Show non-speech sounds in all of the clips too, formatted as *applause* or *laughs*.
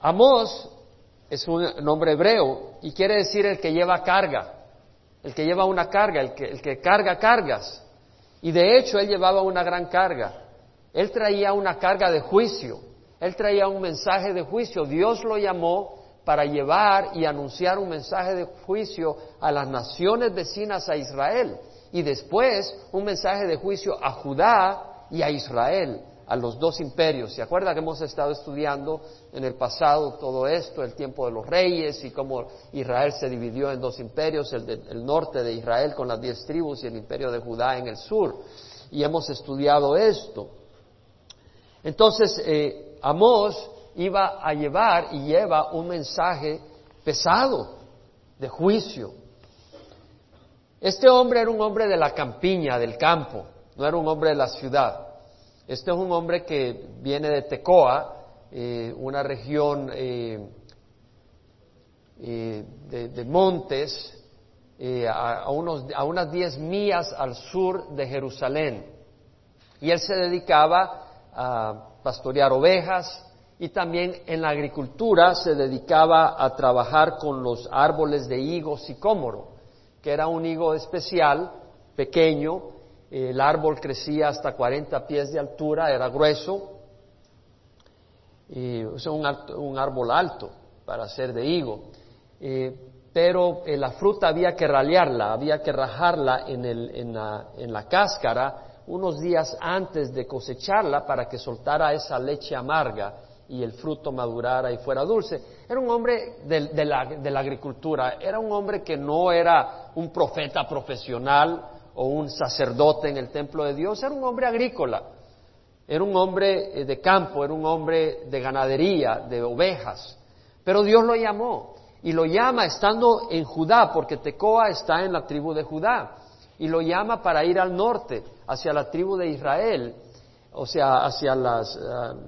Amós es un nombre hebreo y quiere decir el que lleva carga, el que lleva una carga, el que, el que carga cargas. Y de hecho él llevaba una gran carga. Él traía una carga de juicio, él traía un mensaje de juicio. Dios lo llamó para llevar y anunciar un mensaje de juicio a las naciones vecinas a Israel y después un mensaje de juicio a Judá y a Israel, a los dos imperios. ¿Se acuerda que hemos estado estudiando en el pasado todo esto, el tiempo de los reyes y cómo Israel se dividió en dos imperios, el, norte de Israel con las diez tribus y el imperio de Judá en el sur? Y hemos estudiado esto. Entonces, eh, Amós iba a llevar y lleva un mensaje pesado de juicio. Este hombre era un hombre de la campiña, del campo, no era un hombre de la ciudad. Este es un hombre que viene de Tecoa, eh, una región eh, eh, de, montes, a, unos, a unas diez millas al sur de Jerusalén. Y él se dedicaba a pastorear ovejas, y también en la agricultura se dedicaba a trabajar con los árboles de higo sicómoro, que era un higo especial, pequeño, el árbol crecía hasta 40 pies de altura, era grueso, y, un, árbol alto para ser de higo. Eh, pero eh, la fruta había que ralearla, había que rajarla en, la, cáscara unos días antes de cosecharla para que soltara esa leche amarga y el fruto madurara y fuera dulce. Era un hombre de, la, agricultura, era un hombre que no era un profeta profesional o un sacerdote en el templo de Dios, era un hombre agrícola, era un hombre eh, de campo, era un hombre de ganadería, de ovejas. Pero Dios lo llamó y lo llama estando en Judá, porque Tecoa está en la tribu de Judá, y lo llama para ir al norte, hacia la tribu de Israel o sea, hacia las,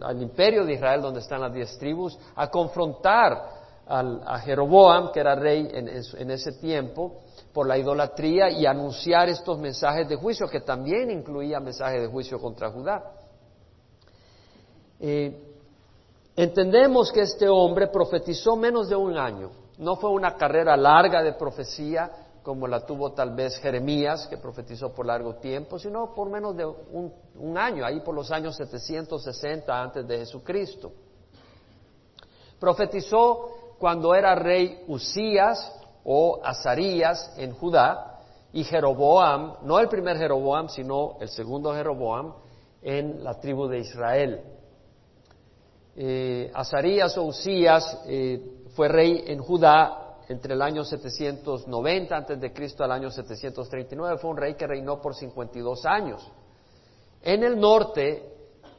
al imperio de Israel, donde están las diez tribus, a confrontar a Jeroboam, que era rey en, ese tiempo, por la idolatría y anunciar estos mensajes de juicio, que también incluía mensajes de juicio contra Judá. Eh, entendemos que este hombre profetizó menos de un año. No fue una carrera larga de profecía, como la tuvo tal vez Jeremías, que profetizó por largo tiempo, sino por menos de un, año, ahí por los años 760 antes de Jesucristo. Profetizó cuando era rey Usías o Azarías en Judá y Jeroboam, no el primer Jeroboam, sino el segundo Jeroboam en la tribu de Israel. Eh, Azarías o Usías eh, fue rey en Judá entre el año 790 antes de Cristo al año 739. Fue un rey que reinó por 52 años. En el norte,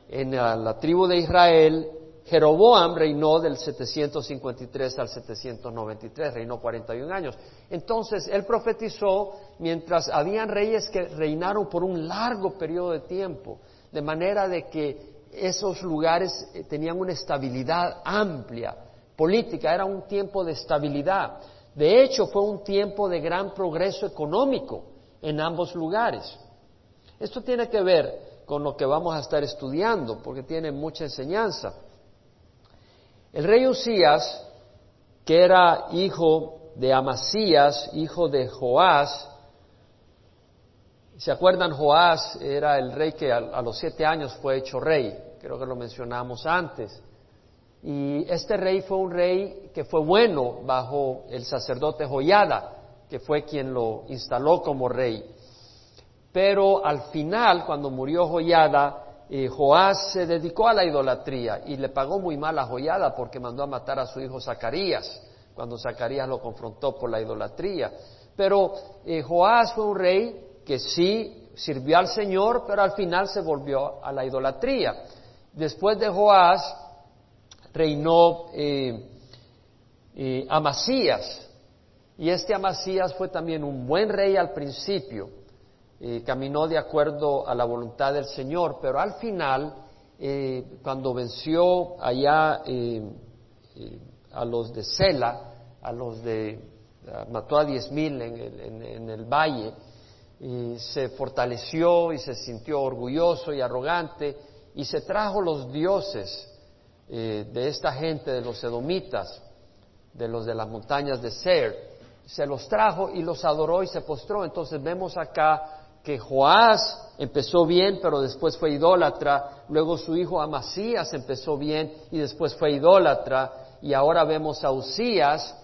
en la, tribu de Israel, Jeroboam reinó del 753 al 793, reinó 41 años. Entonces, él profetizó mientras habían reyes que reinaron por un largo periodo de tiempo, de manera de que esos lugares eh, tenían una estabilidad amplia, política, era un tiempo de estabilidad. De hecho, fue un tiempo de gran progreso económico en ambos lugares. Esto tiene que ver con lo que vamos a estar estudiando, porque tiene mucha enseñanza. El rey Usías, que era hijo de Amasías, hijo de Joás, ¿se acuerdan? Joás era el rey que a, a los siete años fue hecho rey, creo que lo mencionamos antes. Y este rey fue un rey que fue bueno bajo el sacerdote Joyada, que fue quien lo instaló como rey. Pero al final, cuando murió Joyada, eh, Joás se dedicó a la idolatría y le pagó muy mal a Joyada porque mandó a matar a su hijo Zacarías, cuando Zacarías lo confrontó por la idolatría. Pero eh, Joás fue un rey que sí sirvió al Señor, pero al final se volvió a la idolatría. Después de Joás reinó eh, eh, Amasías. Y este Amasías fue también un buen rey al principio, eh, caminó de acuerdo a la voluntad del Señor, pero al final, cuando venció allá a los de Sela, a los de, mató a diez mil en el valle, y se fortaleció y se sintió orgulloso y arrogante y se trajo los dioses eh, de esta gente, de los edomitas, de los de las montañas de Ser, se los trajo y los adoró y se postró. Entonces vemos acá que Joás empezó bien, pero después fue idólatra, luego su hijo Amasías empezó bien y después fue idólatra, y ahora vemos a Usías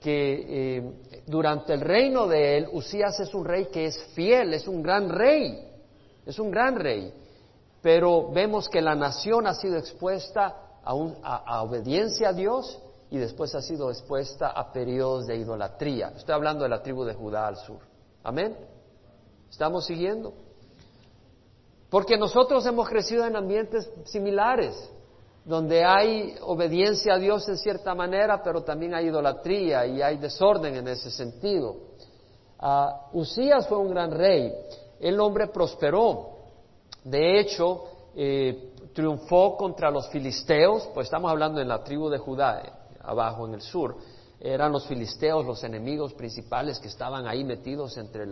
que eh, durante el reino de él, Usías es un rey que es fiel, es un gran rey, es un gran rey, pero vemos que la nación ha sido expuesta a, obediencia a Dios y después ha sido expuesta a periodos de idolatría. Estoy hablando de la tribu de Judá al sur. Amén. ¿Estamos siguiendo? Porque nosotros hemos crecido en ambientes similares, donde hay obediencia a Dios en cierta manera, pero también hay idolatría y hay desorden en ese sentido. Uh, Usías fue un gran rey, el hombre prosperó, de hecho, eh, triunfó contra los filisteos, pues estamos hablando en la tribu de Judá, eh, abajo en el sur, eran los filisteos los enemigos principales que estaban ahí metidos entre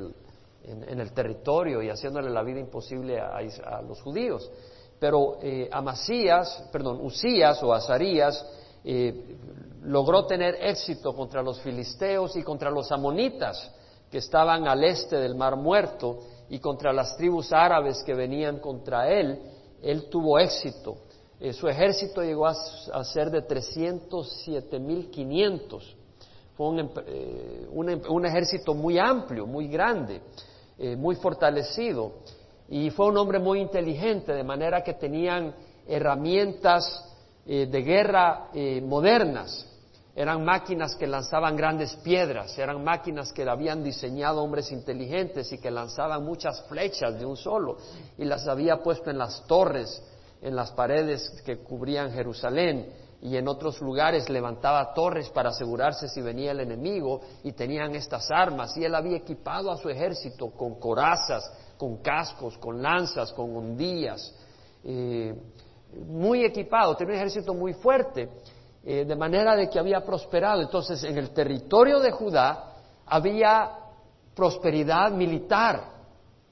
en, el territorio y haciéndole la vida imposible a, los judíos. Pero eh, Amasías, perdón, Usías o Azarías eh, logró tener éxito contra los filisteos y contra los amonitas que estaban al este del Mar Muerto y contra las tribus árabes que venían contra él él tuvo éxito. Eh, su ejército llegó a, ser de 307.500. Fue un, eh, un, ejército muy amplio, muy grande, eh, muy fortalecido. Y fue un hombre muy inteligente, de manera que tenían herramientas de guerra modernas. Eran máquinas que lanzaban grandes piedras, eran máquinas que habían diseñado hombres inteligentes y que lanzaban muchas flechas de un solo y las había puesto en las torres, en las paredes que cubrían Jerusalén y en otros lugares levantaba torres para asegurarse si venía el enemigo y tenían estas armas y él había equipado a su ejército con corazas, con cascos, con lanzas, con hondillas, eh, muy equipado, tenía un ejército muy fuerte eh, de manera de que había prosperado. Entonces, en el territorio de Judá había prosperidad militar,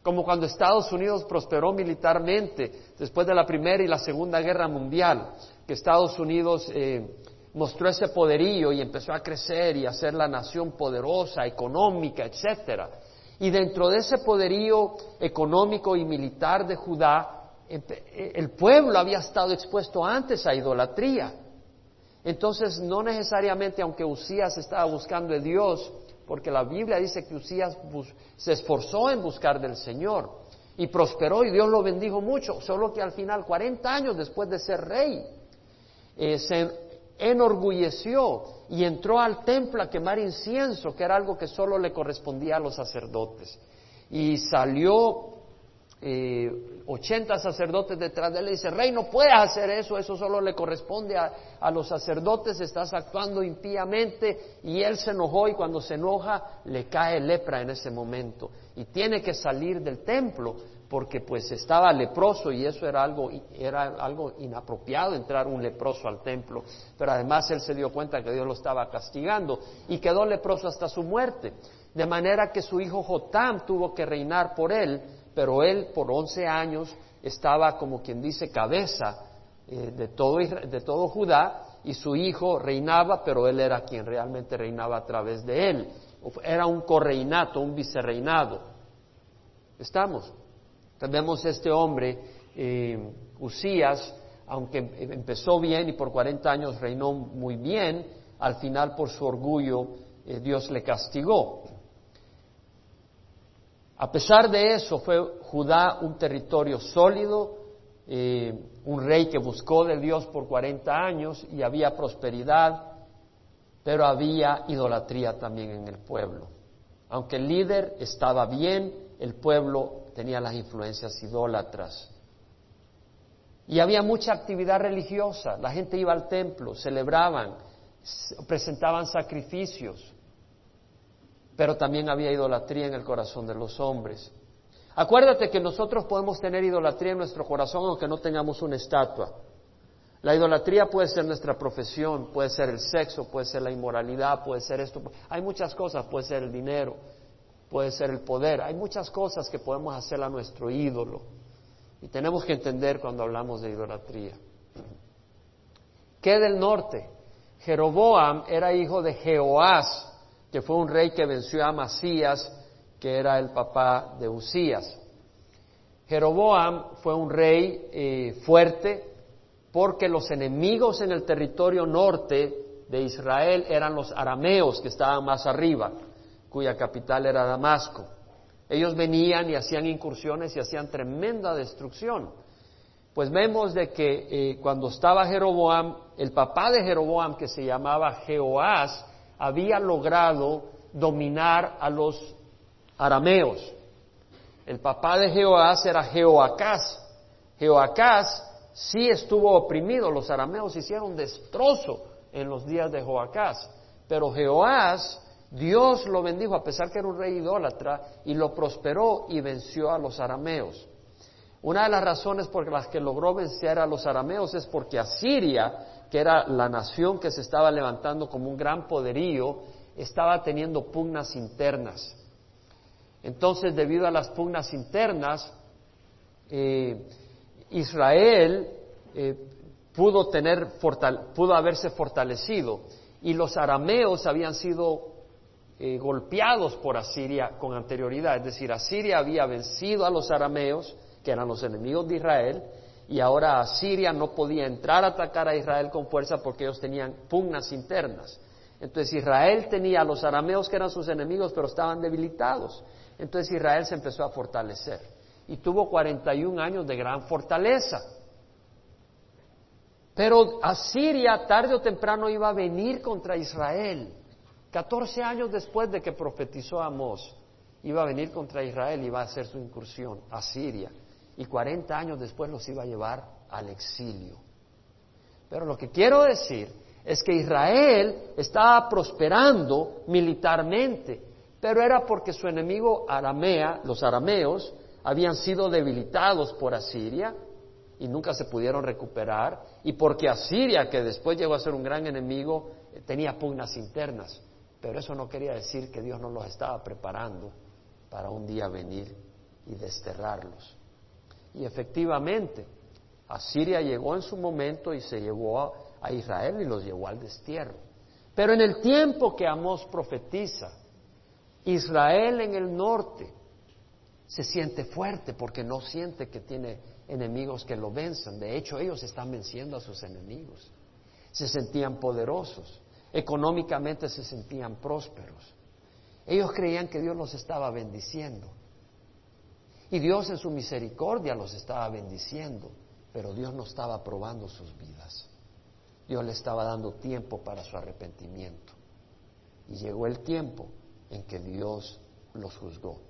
como cuando Estados Unidos prosperó militarmente después de la Primera y la Segunda Guerra Mundial, que Estados Unidos eh, mostró ese poderío y empezó a crecer y a ser la nación poderosa, económica, etcétera. Y dentro de ese poderío económico y militar de Judá, el pueblo había estado expuesto antes a idolatría. Entonces, no necesariamente, aunque Usías estaba buscando de Dios, porque la Biblia dice que Usías se esforzó en buscar del Señor y prosperó y Dios lo bendijo mucho, solo que al final, 40 años después de ser rey, eh, se enorgulleció y entró al templo a quemar incienso, que era algo que solo le correspondía a los sacerdotes. Y salió eh, 80 sacerdotes detrás de él y dice, rey, no puedes hacer eso, eso solo le corresponde a, a, los sacerdotes, estás actuando impíamente y él se enojó y cuando se enoja le cae lepra en ese momento. Y tiene que salir del templo porque pues estaba leproso y eso era algo, era algo inapropiado entrar un leproso al templo, pero además él se dio cuenta que Dios lo estaba castigando y quedó leproso hasta su muerte, de manera que su hijo Jotam tuvo que reinar por él pero él por once años estaba como quien dice cabeza eh, de, todo, de todo Judá y su hijo reinaba, pero él era quien realmente reinaba a través de él. Era un correinato, un vicerreinado. ¿Estamos? Tenemos este hombre, eh, Usías, aunque empezó bien y por 40 años reinó muy bien, al final por su orgullo eh, Dios le castigó. A pesar de eso, fue Judá un territorio sólido, eh, un rey que buscó de Dios por 40 años y había prosperidad, pero había idolatría también en el pueblo. Aunque el líder estaba bien, el pueblo tenía las influencias idólatras. Y había mucha actividad religiosa, la gente iba al templo, celebraban, presentaban sacrificios pero también había idolatría en el corazón de los hombres. Acuérdate que nosotros podemos tener idolatría en nuestro corazón aunque no tengamos una estatua. La idolatría puede ser nuestra profesión, puede ser el sexo, puede ser la inmoralidad, puede ser esto. Hay muchas cosas, puede ser el dinero, puede ser el poder. Hay muchas cosas que podemos hacer a nuestro ídolo. Y tenemos que entender cuando hablamos de idolatría. ¿Qué del norte? Jeroboam era hijo de Jehoás, que fue un rey que venció a Masías, que era el papá de Usías. Jeroboam fue un rey eh, fuerte porque los enemigos en el territorio norte de Israel eran los arameos que estaban más arriba, cuya capital era Damasco. Ellos venían y hacían incursiones y hacían tremenda destrucción. Pues vemos de que eh, cuando estaba Jeroboam, el papá de Jeroboam, que se llamaba Jehoás, había logrado dominar a los arameos. El papá de Jehoás era Jehoacás. Jehoacás sí estuvo oprimido, los arameos hicieron destrozo en los días de Joacás, pero Jehoás, Dios lo bendijo a pesar que era un rey idólatra y lo prosperó y venció a los arameos. Una de las razones por las que logró vencer a los arameos es porque Asiria, que era la nación que se estaba levantando como un gran poderío, estaba teniendo pugnas internas. Entonces, debido a las pugnas internas, eh, Israel eh, pudo, tener, pudo haberse fortalecido y los arameos habían sido eh, golpeados por Asiria con anterioridad. Es decir, Asiria había vencido a los arameos, que eran los enemigos de Israel, y ahora Asiria no podía entrar a atacar a Israel con fuerza porque ellos tenían pugnas internas. Entonces Israel tenía a los arameos que eran sus enemigos, pero estaban debilitados. Entonces Israel se empezó a fortalecer y tuvo 41 años de gran fortaleza. Pero Asiria tarde o temprano iba a venir contra Israel. 14 años después de que profetizó Amós, iba a venir contra Israel y iba a hacer su incursión a Siria. Y 40 años después los iba a llevar al exilio. Pero lo que quiero decir es que Israel estaba prosperando militarmente, pero era porque su enemigo aramea, los arameos, habían sido debilitados por Asiria y nunca se pudieron recuperar, y porque Asiria, que después llegó a ser un gran enemigo, tenía pugnas internas. Pero eso no quería decir que Dios no los estaba preparando para un día venir y desterrarlos. Y efectivamente, Asiria llegó en su momento y se llevó a, Israel y los llevó al destierro. Pero en el tiempo que Amós profetiza, Israel en el norte se siente fuerte porque no siente que tiene enemigos que lo venzan. De hecho, ellos están venciendo a sus enemigos. Se sentían poderosos, económicamente se sentían prósperos. Ellos creían que Dios los estaba bendiciendo. Y Dios en su misericordia los estaba bendiciendo, pero Dios no estaba probando sus vidas. Dios le estaba dando tiempo para su arrepentimiento. Y llegó el tiempo en que Dios los juzgó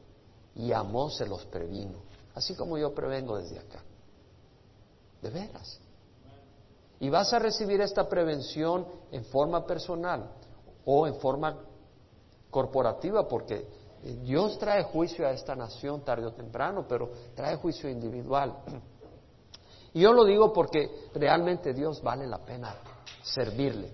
y amó se los previno, así como yo prevengo desde acá. De veras. Y vas a recibir esta prevención en forma personal o en forma corporativa, porque Dios trae juicio a esta nación tarde o temprano, pero trae juicio individual. Y yo lo digo porque realmente Dios vale la pena servirle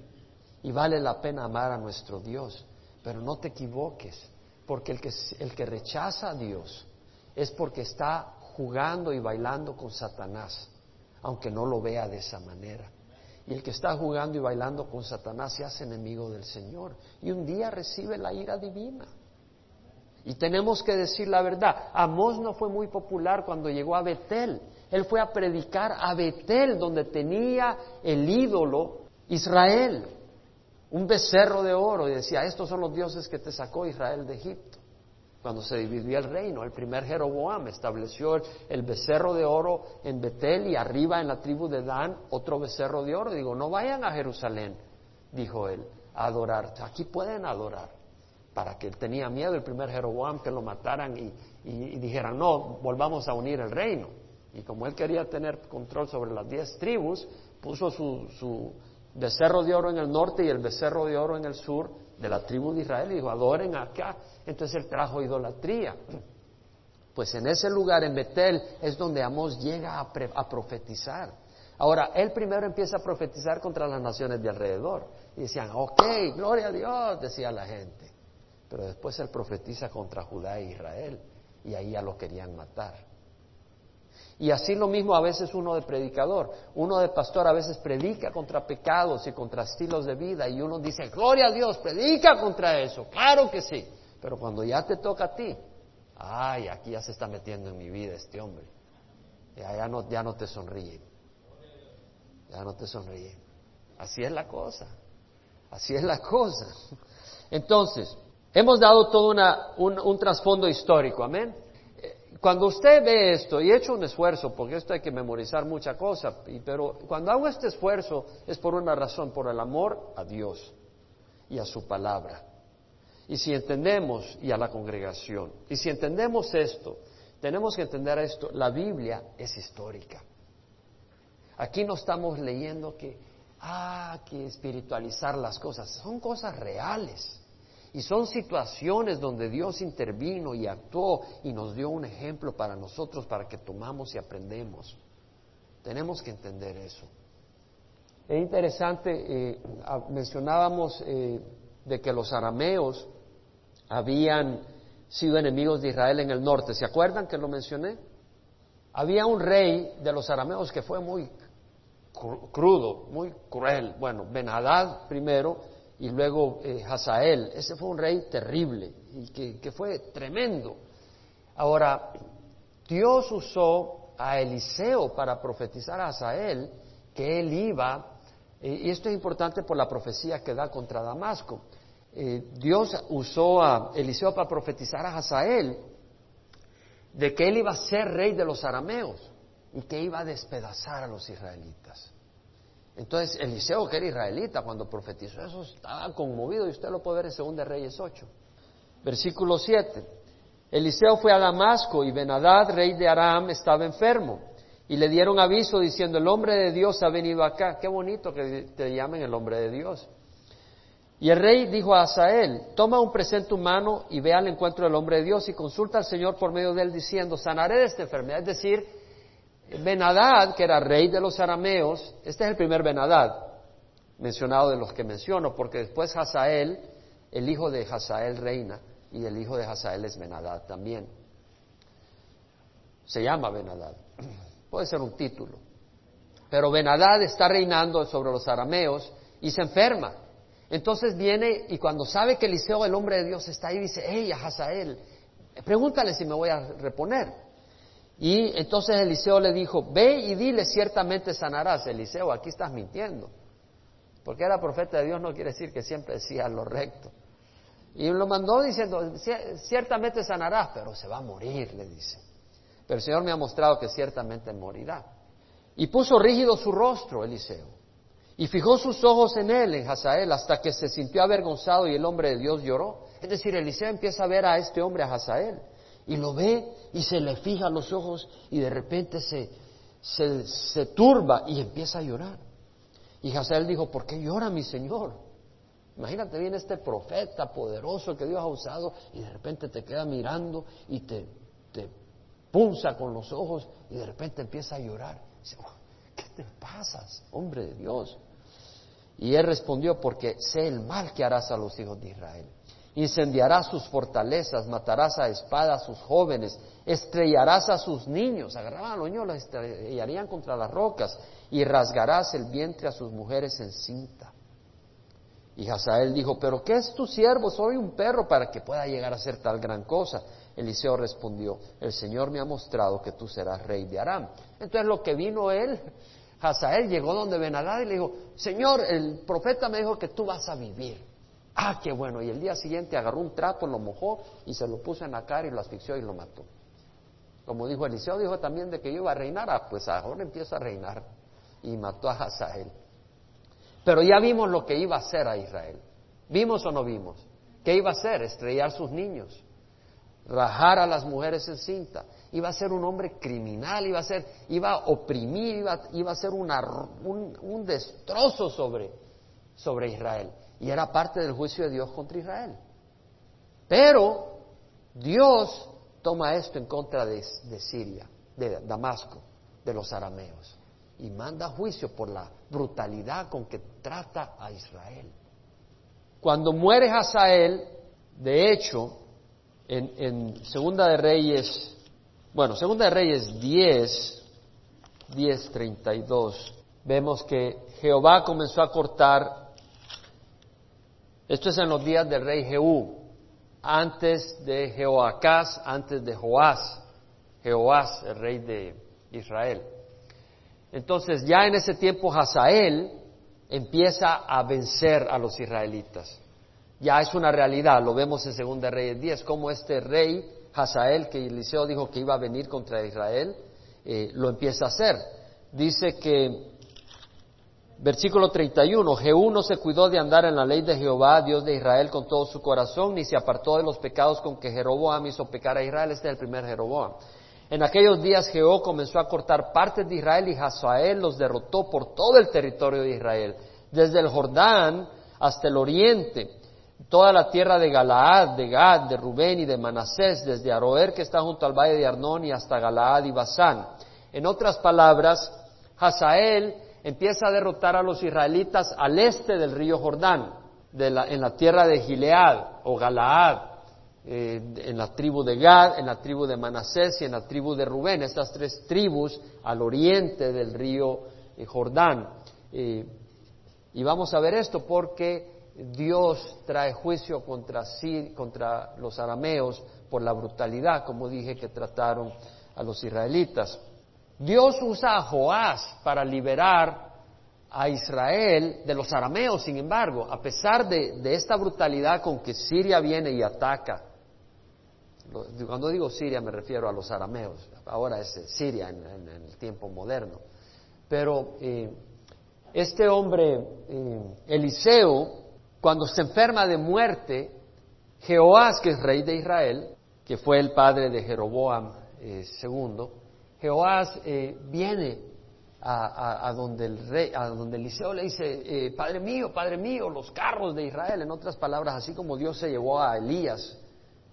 y vale la pena amar a nuestro Dios, pero no te equivoques porque el que, el que rechaza a Dios es porque está jugando y bailando con Satanás, aunque no lo vea de esa manera. Y el que está jugando y bailando con Satanás se hace enemigo del Señor y un día recibe la ira divina. Y tenemos que decir la verdad. Amós no fue muy popular cuando llegó a Betel. Él fue a predicar a Betel, donde tenía el ídolo Israel un becerro de oro y decía, estos son los dioses que te sacó Israel de Egipto. Cuando se dividió el reino, el primer Jeroboam estableció el, becerro de oro en Betel y arriba en la tribu de Dan otro becerro de oro. Digo, no vayan a Jerusalén, dijo él, a adorar. Aquí pueden adorar. Para que tenía miedo el primer Jeroboam que lo mataran y, dijeran, no, volvamos a unir el reino. Y como él quería tener control sobre las diez tribus, puso su becerro de oro en el norte y el becerro de oro en el sur de la tribu de Israel y dijo, adoren acá. Entonces él trajo idolatría. Pues en ese lugar, en Betel, es donde Amós llega a, a, profetizar. Ahora, él primero empieza a profetizar contra las naciones de alrededor. Y decían, ok, gloria a Dios, decía la gente. Pero después él profetiza contra Judá e Israel. Y ahí ya lo querían matar. Y así lo mismo a veces uno de predicador. Uno de pastor a veces predica contra pecados y contra estilos de vida y uno dice, gloria a Dios, predica contra eso. Claro que sí. Pero cuando ya te toca a ti, ay, aquí ya se está metiendo en mi vida este hombre. Ya, no, ya no te sonríe. Ya no te sonríe. Así es la cosa. Así es la cosa. *laughs* Entonces, hemos dado todo una, un, trasfondo histórico, amén. Cuando usted ve esto, y he hecho un esfuerzo, porque esto hay que memorizar mucha cosa, pero cuando hago este esfuerzo es por una razón, por el amor a Dios y a su palabra. Y si entendemos, y a la congregación, y si entendemos esto, tenemos que entender esto, la Biblia es histórica. Aquí no estamos leyendo que, ah, que espiritualizar las cosas, son cosas reales. Y son situaciones donde Dios intervino y actuó y nos dio un ejemplo para nosotros para que tomamos y aprendemos. Tenemos que entender eso. Es interesante, eh, mencionábamos eh, de que los arameos habían sido enemigos de Israel en el norte. ¿Se acuerdan que lo mencioné? Había un rey de los arameos que fue muy crudo, muy cruel. Bueno, Benadad primero, y luego eh, Hazael. Ese fue un rey terrible y que, fue tremendo. Ahora, Dios usó a Eliseo para profetizar a Hazael que él iba, eh, y esto es importante por la profecía que da contra Damasco. Eh, Dios usó a Eliseo para profetizar a Hazael de que él iba a ser rey de los arameos y que iba a despedazar a los israelitas. Entonces Eliseo, que era israelita, cuando profetizó eso, estaba conmovido y usted lo puede ver en 2 Reyes 8. Versículo 7. Eliseo fue a Damasco y Benadad, rey de Aram, estaba enfermo. Y le dieron aviso diciendo, el hombre de Dios ha venido acá. Qué bonito que te llamen el hombre de Dios. Y el rey dijo a Asael, toma un presente humano y ve al encuentro del hombre de Dios y consulta al Señor por medio de él diciendo, sanaré de esta enfermedad. Es decir, Benadad, que era rey de los arameos, este es el primer Benadad, mencionado de los que menciono, porque después Hazael, el hijo de Hazael reina, y el hijo de Hazael es Benadad también. Se llama Benadad, *clears throat* puede ser un título. Pero Benadad está reinando sobre los arameos y se enferma. Entonces viene y cuando sabe que Eliseo, el hombre de Dios, está ahí, dice, hey, Hazael, pregúntale si me voy a reponer. Y entonces Eliseo le dijo, ve y dile, ciertamente sanarás. Eliseo, aquí estás mintiendo. Porque era profeta de Dios no quiere decir que siempre decía lo recto. Y lo mandó diciendo, ciertamente sanarás, pero se va a morir, le dice. Pero el Señor me ha mostrado que ciertamente morirá. Y puso rígido su rostro, Eliseo. Y fijó sus ojos en él, en Hazael, hasta que se sintió avergonzado y el hombre de Dios lloró. Es decir, Eliseo empieza a ver a este hombre, a Hazael, y lo ve y se le fija los ojos y de repente se, se, turba y empieza a llorar. Y Hazael dijo, ¿por qué llora mi Señor? Imagínate bien este profeta poderoso que Dios ha usado y de repente te queda mirando y te, te punza con los ojos y de repente empieza a llorar. Dice, ¿qué te pasas, hombre de Dios? Y él respondió, porque sé el mal que harás a los hijos de Israel. Incendiarás sus fortalezas, matarás a espada a sus jóvenes, estrellarás a sus niños, agarraban a los niños, los estrellarían contra las rocas, y rasgarás el vientre a sus mujeres en cinta. Y Hazael dijo, pero ¿qué es tu siervo? Soy un perro para que pueda llegar a ser tal gran cosa. Eliseo respondió, el Señor me ha mostrado que tú serás rey de Aram. Entonces lo que vino él, Hazael llegó donde Benadad y le dijo, Señor, el profeta me dijo que tú vas a vivir. Ah, qué bueno. Y el día siguiente agarró un trapo, lo mojó y se lo puso en la cara y lo asfixió y lo mató. Como dijo Eliseo, dijo también de que iba a reinar. Ah, pues ahora empieza a reinar. Y mató a Hazael. Pero ya vimos lo que iba a hacer a Israel. ¿Vimos o no vimos? ¿Qué iba a hacer? Estrellar sus niños, rajar a las mujeres en cinta. Iba a ser un hombre criminal, iba a ser, iba a oprimir, iba, iba a ser un, un destrozo sobre, sobre Israel y era parte del juicio de Dios contra Israel. Pero Dios toma esto en contra de, Siria, de Damasco, de los arameos, y manda juicio por la brutalidad con que trata a Israel. Cuando muere Hazael, de hecho, en, en Segunda de Reyes, bueno, Segunda de Reyes 10, 10:32, vemos que Jehová comenzó a cortar, esto es en los días del rey Jehú, antes de Jehoacás, antes de Joás, Jehoás, el rey de Israel. Entonces ya en ese tiempo Hazael empieza a vencer a los israelitas. Ya es una realidad, lo vemos en Segunda Reyes 10, como este rey Hazael, que Eliseo dijo que iba a venir contra Israel, eh, lo empieza a hacer. Dice que, versículo 31, Jehú no se cuidó de andar en la ley de Jehová, Dios de Israel, con todo su corazón, ni se apartó de los pecados con que Jeroboam hizo pecar a Israel. Este es el primer Jeroboam. En aquellos días Jehú comenzó a cortar partes de Israel y Hazael los derrotó por todo el territorio de Israel, desde el Jordán hasta el oriente, toda la tierra de Galaad, de Gad, de Rubén y de Manasés, desde Aroer que está junto al valle de Arnón y hasta Galaad y Basán. En otras palabras, Hazael empieza a derrotar a los israelitas al este del río Jordán, en la tierra de Gilead o Galaad, eh, en la tribu de Gad, en la tribu de Manasés y en la tribu de Rubén, estas tres tribus al oriente del río eh, Jordán. Eh, y vamos a ver esto porque Dios trae juicio contra, contra los arameos por la brutalidad, como dije, que trataron a los israelitas. Dios usa a Joás para liberar a Israel de los arameos, sin embargo, a pesar de, esta brutalidad con que Siria viene y ataca cuando digo Siria me refiero a los arameos, ahora es Siria en, el tiempo moderno. Pero eh, este hombre, eh, Eliseo, cuando se enferma de muerte, Jehoás, que es rey de Israel, que fue el padre de Jeroboam II, eh, Jehoás viene a, donde el rey, a donde Eliseo le dice, Padre mío, Padre mío, los carros de Israel, en otras palabras, así como Dios se llevó a Elías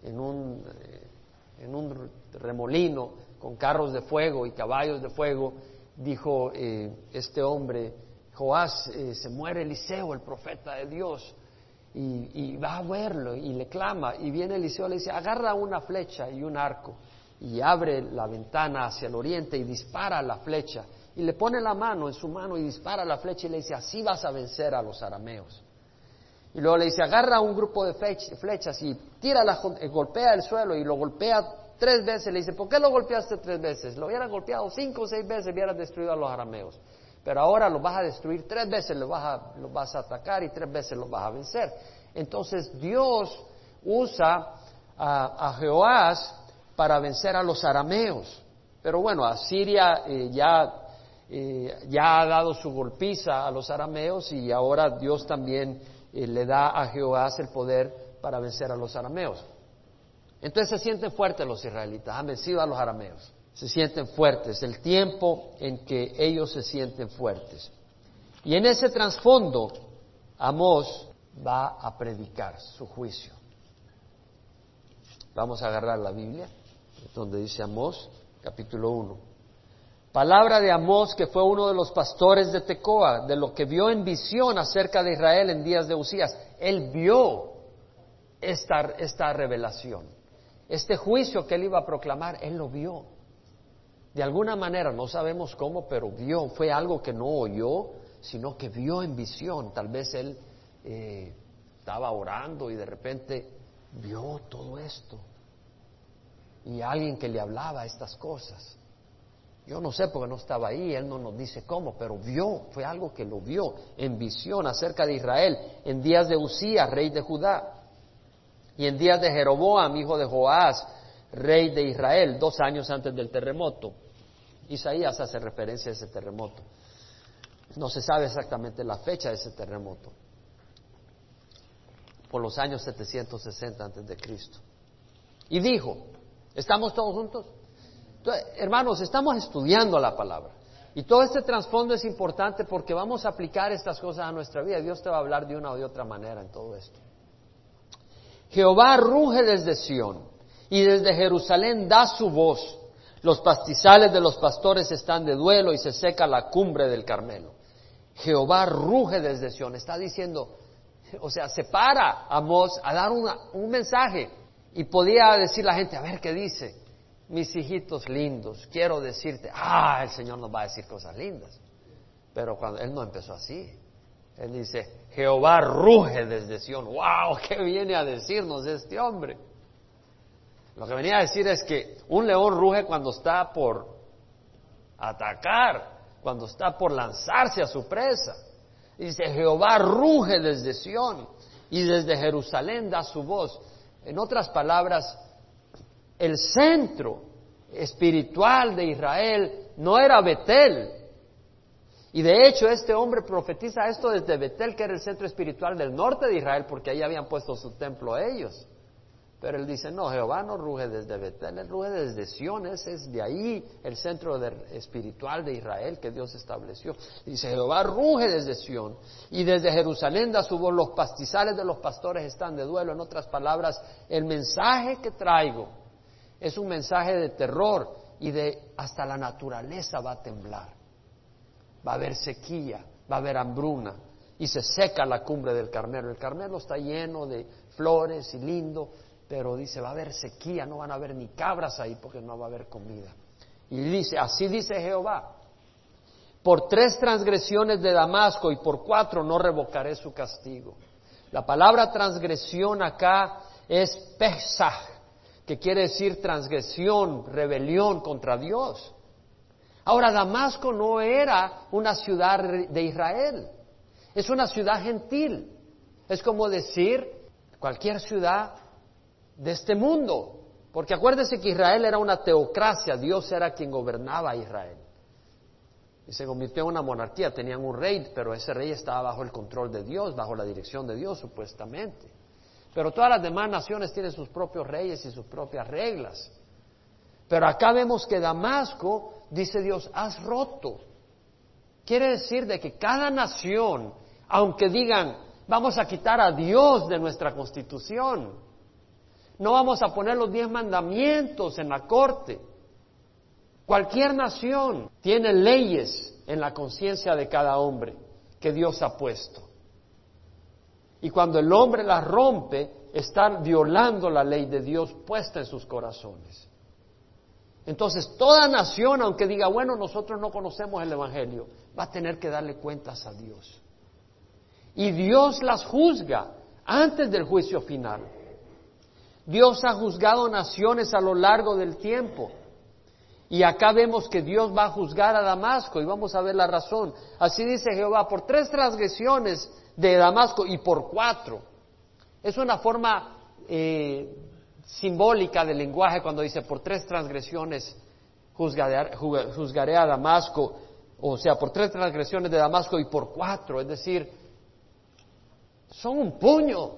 en un, un remolino con carros de fuego y caballos de fuego, dijo eh, este hombre, Joás, eh, se muere Eliseo, el profeta de Dios, y, va a verlo y le clama, y viene Eliseo, le dice, agarra una flecha y un arco, y abre la ventana hacia el oriente y dispara la flecha, y le pone la mano en su mano y dispara la flecha y le dice, así vas a vencer a los arameos. Y luego le dice, agarra un grupo de flechas y tírala, eh, golpea el suelo y lo golpea tres veces. Le dice, ¿por qué lo golpeaste tres veces? Lo hubiera golpeado cinco o seis veces, hubiera destruido a los arameos. Pero ahora lo vas a destruir tres veces, lo vas a, lo vas a atacar y tres veces lo vas a vencer. Entonces Dios usa a, a para vencer a los arameos. Pero bueno, Asiria eh, ya, eh, ya ha dado su golpiza a los arameos y ahora Dios también le da a Jehová el poder para vencer a los arameos. Entonces se sienten fuertes los israelitas, han vencido a los arameos, se sienten fuertes, el tiempo en que ellos se sienten fuertes. Y en ese trasfondo, Amós va a predicar su juicio. Vamos a agarrar la Biblia, donde dice Amós, capítulo 1. Palabra de Amós, que fue uno de los pastores de Tecoa, de lo que vio en visión acerca de Israel en días de Usías. Él vio esta, esta revelación, este juicio que él iba a proclamar, él lo vio. De alguna manera, no sabemos cómo, pero vio, fue algo que no oyó, sino que vio en visión. Tal vez él eh, estaba orando y de repente vio todo esto. Y alguien que le hablaba estas cosas. Yo no sé porque no estaba ahí, él no nos dice cómo, pero vio, fue algo que lo vio en visión acerca de Israel, en días de Usías, rey de Judá, y en días de Jeroboam, hijo de Joás, rey de Israel, dos años antes del terremoto. Isaías hace referencia a ese terremoto. No se sabe exactamente la fecha de ese terremoto, por los años 760 antes de Cristo. Y dijo, ¿estamos todos juntos? hermanos, estamos estudiando la palabra. Y todo este trasfondo es importante porque vamos a aplicar estas cosas a nuestra vida. Dios te va a hablar de una o de otra manera en todo esto. Jehová ruge desde Sión y desde Jerusalén da su voz. Los pastizales de los pastores están de duelo y se seca la cumbre del Carmelo. Jehová ruge desde Sión. Está diciendo, o sea, se para a Mos a dar un mensaje y podía decir la gente, a ver qué dice. mis hijitos lindos, quiero decirte, ah, el Señor nos va a decir cosas lindas. Pero cuando Él no empezó así, Él dice, Jehová ruge desde Sion. ¡Wow! *laughs* ¿Qué viene a decirnos este hombre? Lo que venía a decir es que un león ruge cuando está por atacar, cuando está por lanzarse a su presa. Dice, Jehová ruge desde Sión y desde Jerusalén da su voz. En otras palabras, el centro espiritual de Israel no era Betel. Y de hecho este hombre profetiza esto desde Betel, que era el centro espiritual del norte de Israel, porque ahí habían puesto su templo ellos. Pero él dice, no, Jehová no ruge desde Betel, él ruge desde Sion, ese es de ahí el centro espiritual de Israel que Dios estableció. Dice, Jehová ruge desde Sion y desde Jerusalén da su voz, los pastizales de los pastores están de duelo. En otras palabras, el mensaje que traigo es un mensaje de terror y de hasta la naturaleza va a temblar. Va a haber sequía, va a haber hambruna y se seca la cumbre del Carmelo. El Carmelo está lleno de flores y lindo, pero dice, va a haber sequía, no van a haber ni cabras ahí porque no va a haber comida. Y dice, así dice Jehová, por tres transgresiones de Damasco y por cuatro no revocaré su castigo. La palabra transgresión acá es pesaj, que quiere decir transgresión, rebelión contra Dios. Ahora, Damasco no era una ciudad de Israel, es una ciudad gentil. Es como decir, cualquier ciudad de este mundo. Porque acuérdense que Israel era una teocracia, Dios era quien gobernaba a Israel. Y se convirtió en una monarquía, tenían un rey, pero ese rey estaba bajo el control de Dios, bajo la dirección de Dios supuestamente. Pero todas las demás naciones tienen sus propios reyes y sus propias reglas. Pero acá vemos que Damasco, dice Dios, has roto. Quiere decir de que cada nación, aunque digan, vamos a quitar a Dios de nuestra constitución, no vamos a poner los diez mandamientos en la corte. Cualquier nación tiene leyes en la conciencia de cada hombre que Dios ha puesto. Y cuando el hombre las rompe, está violando la ley de Dios puesta en sus corazones. Entonces, toda nación, aunque diga, bueno, nosotros no conocemos el Evangelio, va a tener que darle cuentas a Dios. Y Dios las juzga antes del juicio final. Dios ha juzgado naciones a lo largo del tiempo. Y acá vemos que Dios va a juzgar a Damasco y vamos a ver la razón. Así dice Jehová, por tres transgresiones de Damasco y por cuatro. Es una forma eh, simbólica del lenguaje cuando dice por tres transgresiones juzgaré, juzgaré a Damasco, o sea, por tres transgresiones de Damasco y por cuatro, es decir, son un puño,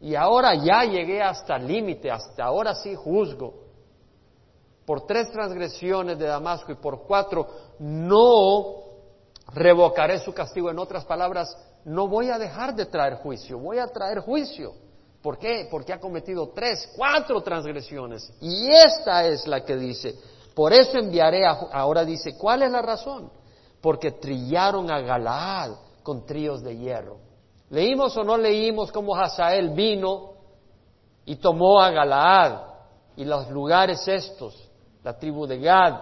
y ahora ya llegué hasta el límite, hasta ahora sí juzgo. Por tres transgresiones de Damasco y por cuatro no revocaré su castigo. En otras palabras, no voy a dejar de traer juicio, voy a traer juicio. ¿Por qué? Porque ha cometido tres, cuatro transgresiones. Y esta es la que dice, por eso enviaré, a, ahora dice, ¿cuál es la razón? Porque trillaron a Galaad con tríos de hierro. ¿Leímos o no leímos cómo Hazael vino y tomó a Galaad y los lugares estos, la tribu de Gad,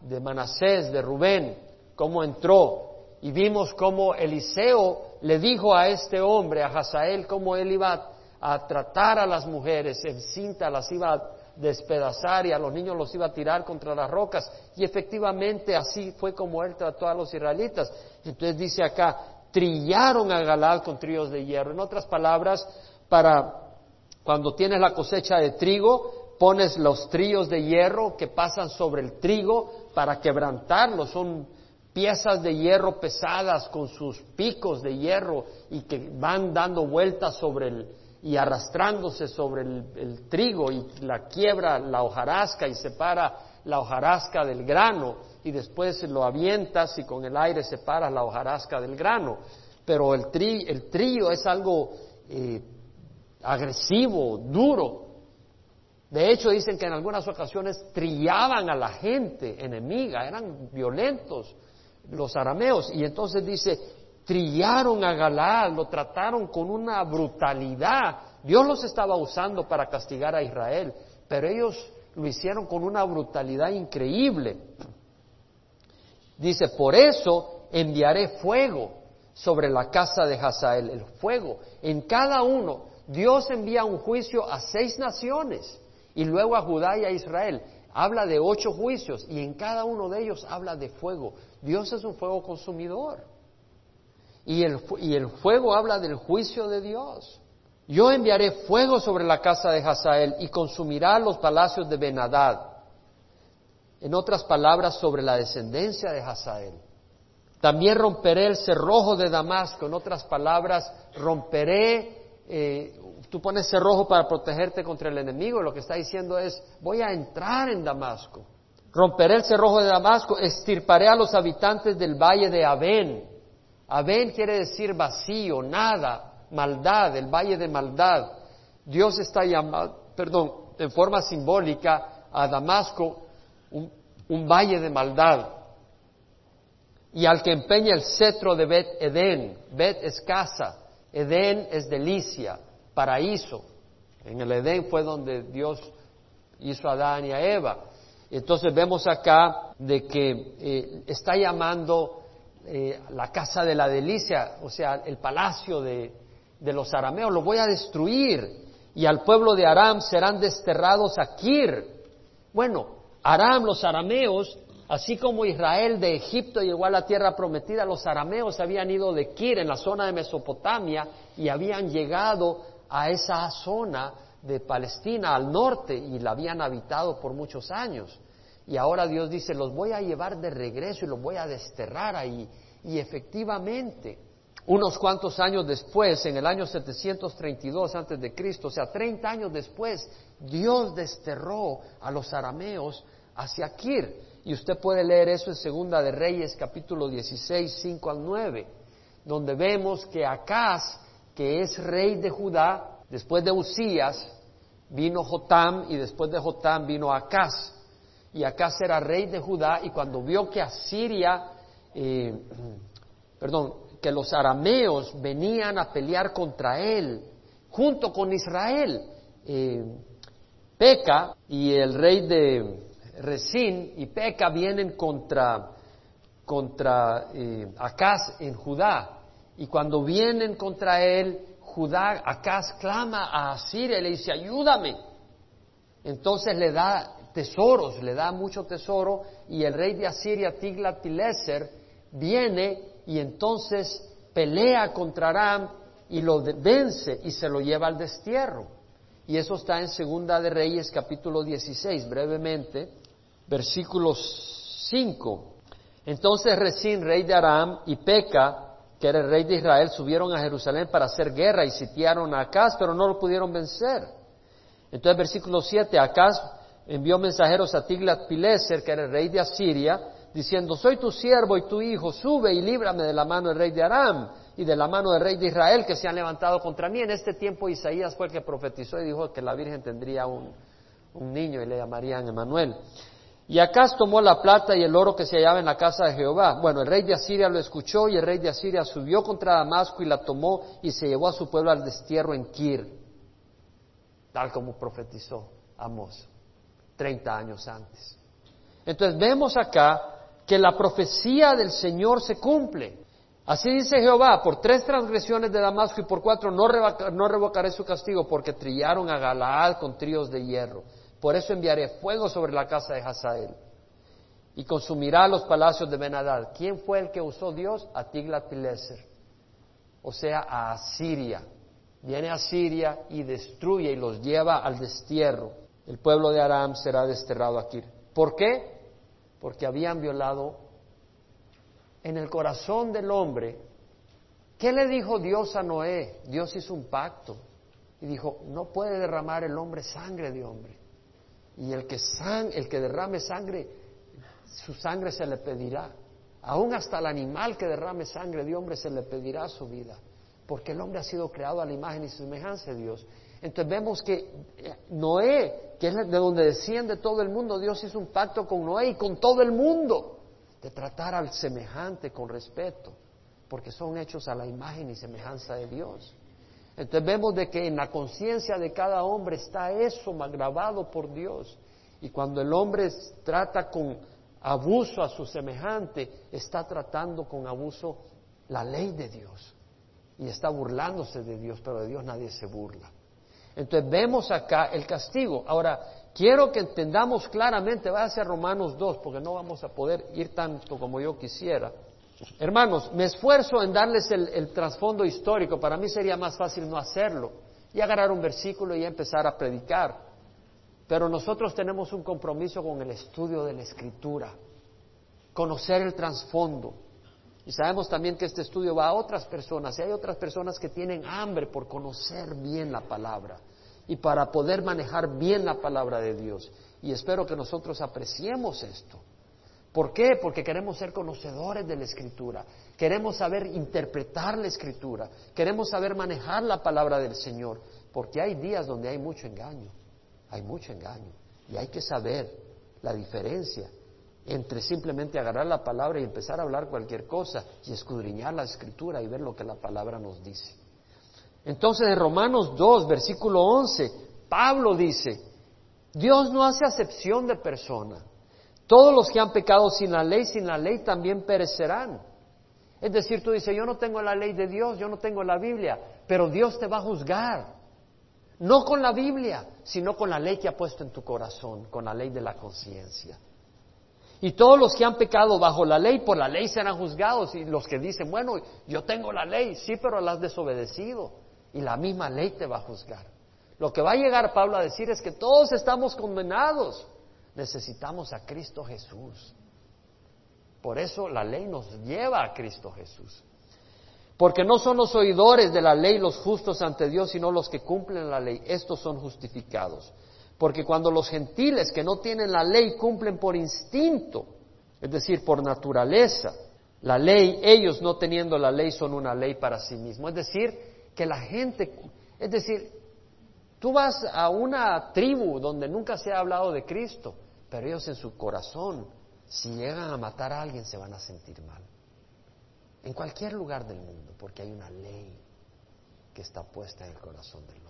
de Manasés, de Rubén, cómo entró? Y vimos cómo Eliseo le dijo a este hombre, a Hazael, cómo él iba a tratar a las mujeres en cinta, las iba a despedazar y a los niños los iba a tirar contra las rocas. Y efectivamente así fue como él trató a los israelitas. Entonces dice acá, trillaron a Galad con tríos de hierro. En otras palabras, para cuando tienes la cosecha de trigo, pones los tríos de hierro que pasan sobre el trigo para quebrantarlo. Son piezas de hierro pesadas con sus picos de hierro y que van dando vueltas sobre el y arrastrándose sobre el, el trigo y la quiebra la hojarasca y separa la hojarasca del grano y después lo avientas y con el aire separas la hojarasca del grano. Pero el, tri, el trío es algo eh, agresivo, duro. De hecho, dicen que en algunas ocasiones trillaban a la gente enemiga, eran violentos los arameos. Y entonces dice, trillaron a Galaad, lo trataron con una brutalidad. Dios los estaba usando para castigar a Israel, pero ellos lo hicieron con una brutalidad increíble. Dice, por eso enviaré fuego sobre la casa de Hazael, el fuego. En cada uno, Dios envía un juicio a seis naciones y luego a Judá y a Israel. Habla de ocho juicios y en cada uno de ellos habla de fuego. Dios es un fuego consumidor. Y el, fuego habla del juicio de Dios. Yo enviaré fuego sobre la casa de Hazael y consumirá los palacios de Benadad. En otras palabras, sobre la descendencia de Hazael. También romperé el cerrojo de Damasco. En otras palabras, romperé, eh, tú pones cerrojo para protegerte contra el enemigo. Lo que está diciendo es, voy a entrar en Damasco. Romperé el cerrojo de Damasco, estirparé a los habitantes del valle de Abén. Abén quiere decir vacío, nada, maldad, el valle de maldad. Dios está llamando, perdón, en forma simbólica a Damasco un, valle de maldad y al que empeña el cetro de Bet Edén. Bet es casa, Edén es delicia, paraíso. En el Edén fue donde Dios hizo a Adán y a Eva. Entonces vemos acá de que eh, está llamando eh, la casa de la delicia, o sea, el palacio de, de los arameos, lo voy a destruir y al pueblo de Aram serán desterrados a Kir. Bueno, Aram, los arameos, Así como Israel de Egipto llegó a la tierra prometida, los arameos habían ido de Kir en la zona de Mesopotamia y habían llegado a esa zona de Palestina al norte y la habían habitado por muchos años. Y ahora Dios dice, los voy a llevar de regreso y los voy a desterrar ahí. Y efectivamente, unos cuantos años después, en el año 732 antes de Cristo, o sea, 30 años después, Dios desterró a los arameos hacia Kir. Y usted puede leer eso en Segunda de Reyes, capítulo 16, 5 al 9, donde vemos que Acaz, que es rey de Judá, después de Usías, vino Jotam y después de Jotam vino Acaz. Y Acaz era rey de Judá y cuando vio que Asiria, eh, *clears throat* perdón, que los arameos venían a pelear contra él, junto con Israel, eh, Peca y el rey de, Resín y Peca vienen contra, contra eh, Acaz en Judá. Y cuando vienen contra él, Judá, Acaz clama a Asiria y le dice, ayúdame. Entonces le da tesoros, le da mucho tesoro, y el rey de Asiria, Tiglat-Pileser, viene y entonces pelea contra Aram y lo vence y se lo lleva al destierro. Y eso está en Segunda de Reyes capítulo 16, brevemente versículo 5. Entonces Resín, rey de Aram, y Peca, que era el rey de Israel, subieron a Jerusalén para hacer guerra y sitiaron a Acaz, pero no lo pudieron vencer. Entonces, versículo 7, Acaz envió mensajeros a Tiglat-Pileser, que era el rey de Asiria, diciendo, soy tu siervo y tu hijo, sube y líbrame de la mano del rey de Aram y de la mano del rey de Israel que se han levantado contra mí. En este tiempo Isaías fue el que profetizó y dijo que la Virgen tendría un, un niño y le llamarían Emanuel. Y Acaz tomó la plata y el oro que se hallaba en la casa de Jehová. Bueno, el rey de Asiria lo escuchó y el rey de Asiria subió contra Damasco y la tomó y se llevó a su pueblo al destierro en Kir, tal como profetizó Amos, 30 años antes. Entonces vemos acá que la profecía del Señor se cumple. Así dice Jehová, por tres transgresiones de Damasco y por cuatro no, no revocaré su castigo, porque trillaron a Galaad con tríos de hierro. Por eso enviaré fuego sobre la casa de Hazael y consumirá los palacios de Benadad. ¿Quién fue el que usó Dios? A Tiglat-Pileser, o sea, a Asiria. Viene a Asiria y destruye y los lleva al destierro. El pueblo de Aram será desterrado aquí. ¿Por qué? Porque habían violado en el corazón del hombre. ¿Qué le dijo Dios a Noé? Dios hizo un pacto y dijo, no puede derramar el hombre sangre de hombre. Y el que, el que derrame sangre, su sangre se le pedirá. Aún hasta el animal que derrame sangre de hombre se le pedirá su vida. Porque el hombre ha sido creado a la imagen y semejanza de Dios. Entonces vemos que eh, Noé, que es de donde desciende todo el mundo, Dios hizo un pacto con Noé y con todo el mundo de tratar al semejante con respeto, porque son hechos a la imagen y semejanza de Dios. Entonces vemos de que en la conciencia de cada hombre está eso grabado por Dios. Y cuando el hombre trata con abuso a su semejante, está tratando con abuso la ley de Dios. Y está burlándose de Dios, pero de Dios nadie se burla. Entonces vemos acá el castigo. Ahora, quiero que entendamos claramente, va a ser Romanos 2, porque no vamos a poder ir tanto como yo quisiera. Hermanos, me esfuerzo en darles el, trasfondo histórico. Para mí sería más fácil no hacerlo y agarrar un versículo y empezar a predicar. Pero nosotros tenemos un compromiso con el estudio de la Escritura, conocer el trasfondo. Y sabemos también que este estudio va a otras personas y hay otras personas que tienen hambre por conocer bien la palabra y para poder manejar bien la palabra de Dios. Y espero que nosotros apreciemos esto. ¿Por qué? Porque queremos ser conocedores de la Escritura, queremos saber interpretar la Escritura, queremos saber manejar la palabra del Señor, porque hay días donde hay mucho engaño, hay mucho engaño, y hay que saber la diferencia entre simplemente agarrar la palabra y empezar a hablar cualquier cosa y escudriñar la Escritura y ver lo que la palabra nos dice. Entonces en Romanos 2, versículo 11, Pablo dice, Dios no hace acepción de persona. Todos los que han pecado sin la ley, sin la ley también perecerán. Es decir, tú dices, yo no tengo la ley de Dios, yo no tengo la Biblia, pero Dios te va a juzgar. No con la Biblia, sino con la ley que ha puesto en tu corazón, con la ley de la conciencia. Y todos los que han pecado bajo la ley, por la ley serán juzgados. Y los que dicen, bueno, yo tengo la ley, sí, pero la has desobedecido. Y la misma ley te va a juzgar. Lo que va a llegar Pablo a decir es que todos estamos condenados necesitamos a Cristo Jesús. Por eso la ley nos lleva a Cristo Jesús. Porque no son los oidores de la ley los justos ante Dios, sino los que cumplen la ley. Estos son justificados. Porque cuando los gentiles que no tienen la ley cumplen por instinto, es decir, por naturaleza, la ley, ellos no teniendo la ley son una ley para sí mismos. Es decir, que la gente, es decir, Tú vas a una tribu donde nunca se ha hablado de Cristo, pero ellos en su corazón, si llegan a matar a alguien, se van a sentir mal. En cualquier lugar del mundo, porque hay una ley que está puesta en el corazón del hombre.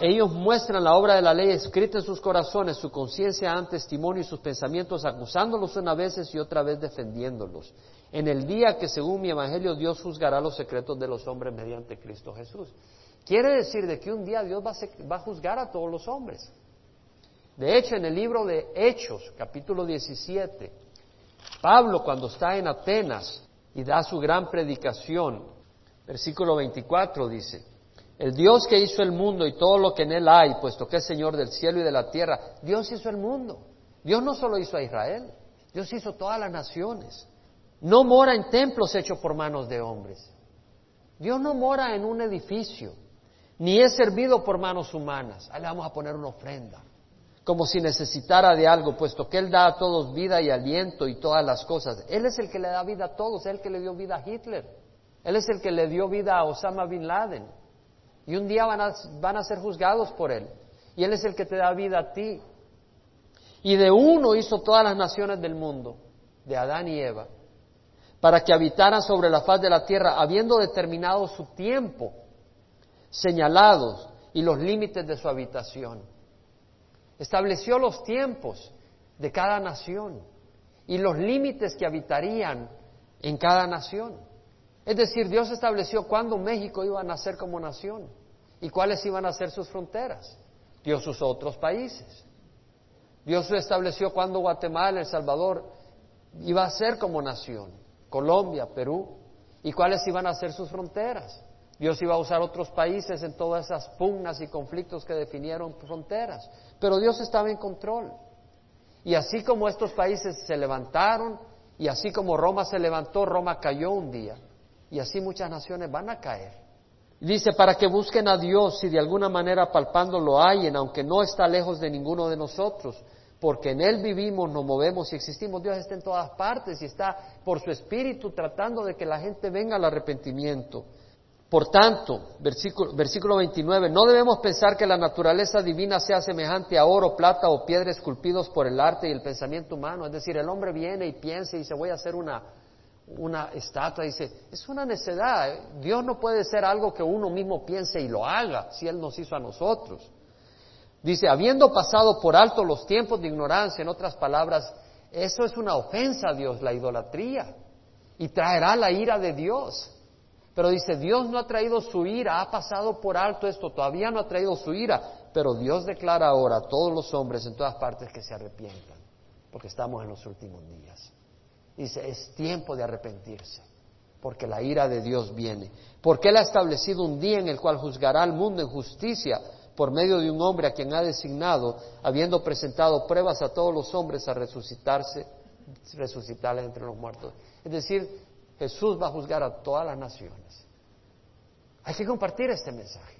Ellos muestran la obra de la ley escrita en sus corazones, su conciencia dan testimonio y sus pensamientos acusándolos una vez y otra vez defendiéndolos. En el día que según mi evangelio Dios juzgará los secretos de los hombres mediante Cristo Jesús. Quiere decir de que un día Dios va a, juzgar a todos los hombres. De hecho, en el libro de Hechos, capítulo 17, Pablo cuando está en Atenas y da su gran predicación, versículo 24 dice, el Dios que hizo el mundo y todo lo que en él hay, puesto que es Señor del cielo y de la tierra, Dios hizo el mundo. Dios no solo hizo a Israel, Dios hizo todas las naciones. No mora en templos hechos por manos de hombres. Dios no mora en un edificio ni es servido por manos humanas. Ahí le vamos a poner una ofrenda, como si necesitara de algo, puesto que Él da a todos vida y aliento y todas las cosas. Él es el que le da vida a todos, Él el que le dio vida a Hitler, Él es el que le dio vida a Osama Bin Laden. Y un día van a, van a ser juzgados por Él. Y Él es el que te da vida a ti. Y de uno hizo todas las naciones del mundo, de Adán y Eva, para que habitaran sobre la faz de la tierra, habiendo determinado su tiempo señalados y los límites de su habitación. Estableció los tiempos de cada nación y los límites que habitarían en cada nación. Es decir, Dios estableció cuándo México iba a nacer como nación y cuáles iban a ser sus fronteras. Dios usó otros países. Dios estableció cuándo Guatemala, El Salvador iba a ser como nación, Colombia, Perú, y cuáles iban a ser sus fronteras. Dios iba a usar otros países en todas esas pugnas y conflictos que definieron fronteras, pero Dios estaba en control. Y así como estos países se levantaron, y así como Roma se levantó, Roma cayó un día, y así muchas naciones van a caer. Dice, para que busquen a Dios si de alguna manera palpando lo hayen, aunque no está lejos de ninguno de nosotros, porque en Él vivimos, nos movemos y existimos. Dios está en todas partes y está por su espíritu tratando de que la gente venga al arrepentimiento. Por tanto, versículo, versículo 29, no debemos pensar que la naturaleza divina sea semejante a oro, plata o piedra esculpidos por el arte y el pensamiento humano. Es decir, el hombre viene y piensa y dice, voy a hacer una, una estatua. Dice, es una necedad. Dios no puede ser algo que uno mismo piense y lo haga si Él nos hizo a nosotros. Dice, habiendo pasado por alto los tiempos de ignorancia, en otras palabras, eso es una ofensa a Dios, la idolatría, y traerá la ira de Dios. Pero dice, Dios no ha traído su ira, ha pasado por alto esto, todavía no ha traído su ira, pero Dios declara ahora a todos los hombres en todas partes que se arrepientan, porque estamos en los últimos días. Dice, es tiempo de arrepentirse, porque la ira de Dios viene. Porque Él ha establecido un día en el cual juzgará al mundo en justicia por medio de un hombre a quien ha designado, habiendo presentado pruebas a todos los hombres a resucitarse, resucitarles entre los muertos. Es decir, Jesús va a juzgar a todas las naciones. Hay que compartir este mensaje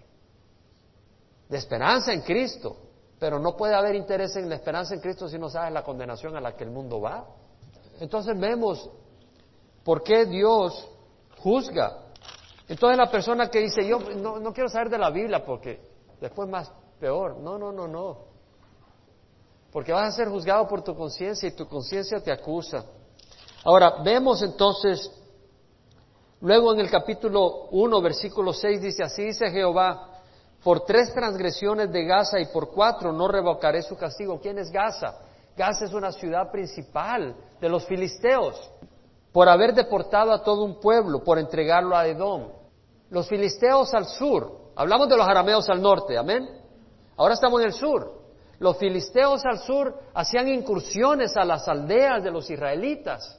de esperanza en Cristo, pero no puede haber interés en la esperanza en Cristo si no sabes la condenación a la que el mundo va. Entonces vemos por qué Dios juzga. Entonces la persona que dice, yo no, no quiero saber de la Biblia porque después más peor. No, no, no, no. Porque vas a ser juzgado por tu conciencia y tu conciencia te acusa. Ahora, vemos entonces Luego en el capítulo 1, versículo 6 dice, así dice Jehová, por tres transgresiones de Gaza y por cuatro no revocaré su castigo. ¿Quién es Gaza? Gaza es una ciudad principal de los filisteos, por haber deportado a todo un pueblo, por entregarlo a Edom. Los filisteos al sur, hablamos de los arameos al norte, amén. Ahora estamos en el sur. Los filisteos al sur hacían incursiones a las aldeas de los israelitas,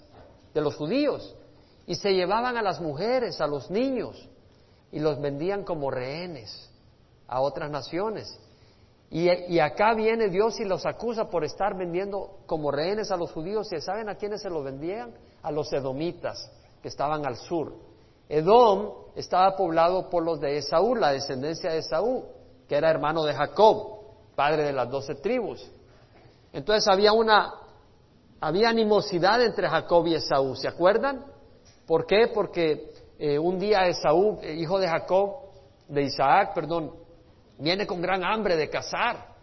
de los judíos y se llevaban a las mujeres, a los niños, y los vendían como rehenes a otras naciones. Y, acá viene Dios y los acusa por estar vendiendo como rehenes a los judíos. ¿Y saben a quiénes se los vendían? A los edomitas, que estaban al sur. Edom estaba poblado por los de Esaú, la descendencia de Esaú, que era hermano de Jacob, padre de las doce tribus. Entonces había una, había animosidad entre Jacob y Esaú, ¿se acuerdan? ¿Por qué? Porque eh, un día Esaú, eh, hijo de Jacob, de Isaac, perdón, viene con gran hambre de cazar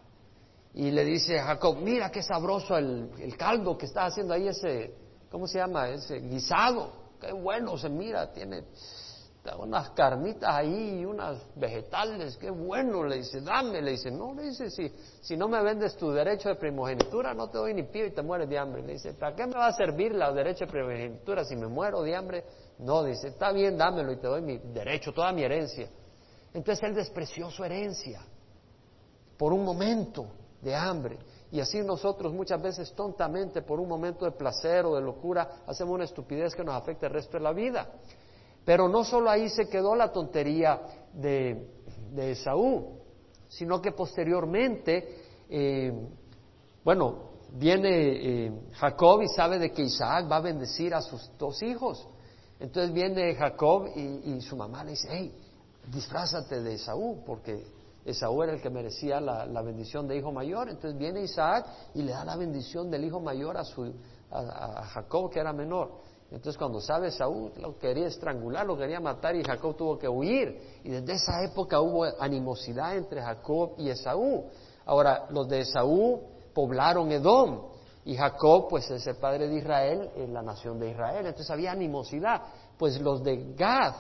y le dice a Jacob, mira qué sabroso el, caldo que está haciendo ahí ese, ¿cómo se llama? Ese guisado, qué bueno se mira, tiene unas carnitas ahí y unas vegetales, qué bueno, le dice, dame, le dice, no, le dice, si, si no me vendes tu derecho de primogenitura, no te doy ni pío y te mueres de hambre. Le dice, ¿para qué me va a servir la derecho de primogenitura si me muero de hambre? No, dice, está bien, dámelo y te doy mi derecho, toda mi herencia. Entonces él despreció su herencia por un momento de hambre. Y así nosotros muchas veces tontamente, por un momento de placer o de locura, hacemos una estupidez que nos afecta el resto de la vida. Pero no solo ahí se quedó la tontería de, de Esaú, sino que posteriormente, eh, bueno, viene eh, Jacob y sabe de que Isaac va a bendecir a sus dos hijos. Entonces viene Jacob y, su mamá le dice, hey, disfrázate de Esaú, porque Esaú era el que merecía la, bendición de hijo mayor. Entonces viene Isaac y le da la bendición del hijo mayor a, su, a Jacob, que era menor. Entonces cuando sabe Saúl lo quería estrangular, lo quería matar y Jacob tuvo que huir. Y desde esa época hubo animosidad entre Jacob y Esaú. Ahora, los de Esaú poblaron Edom y Jacob, pues es el padre de Israel, en la nación de Israel. Entonces había animosidad. Pues los de Gad,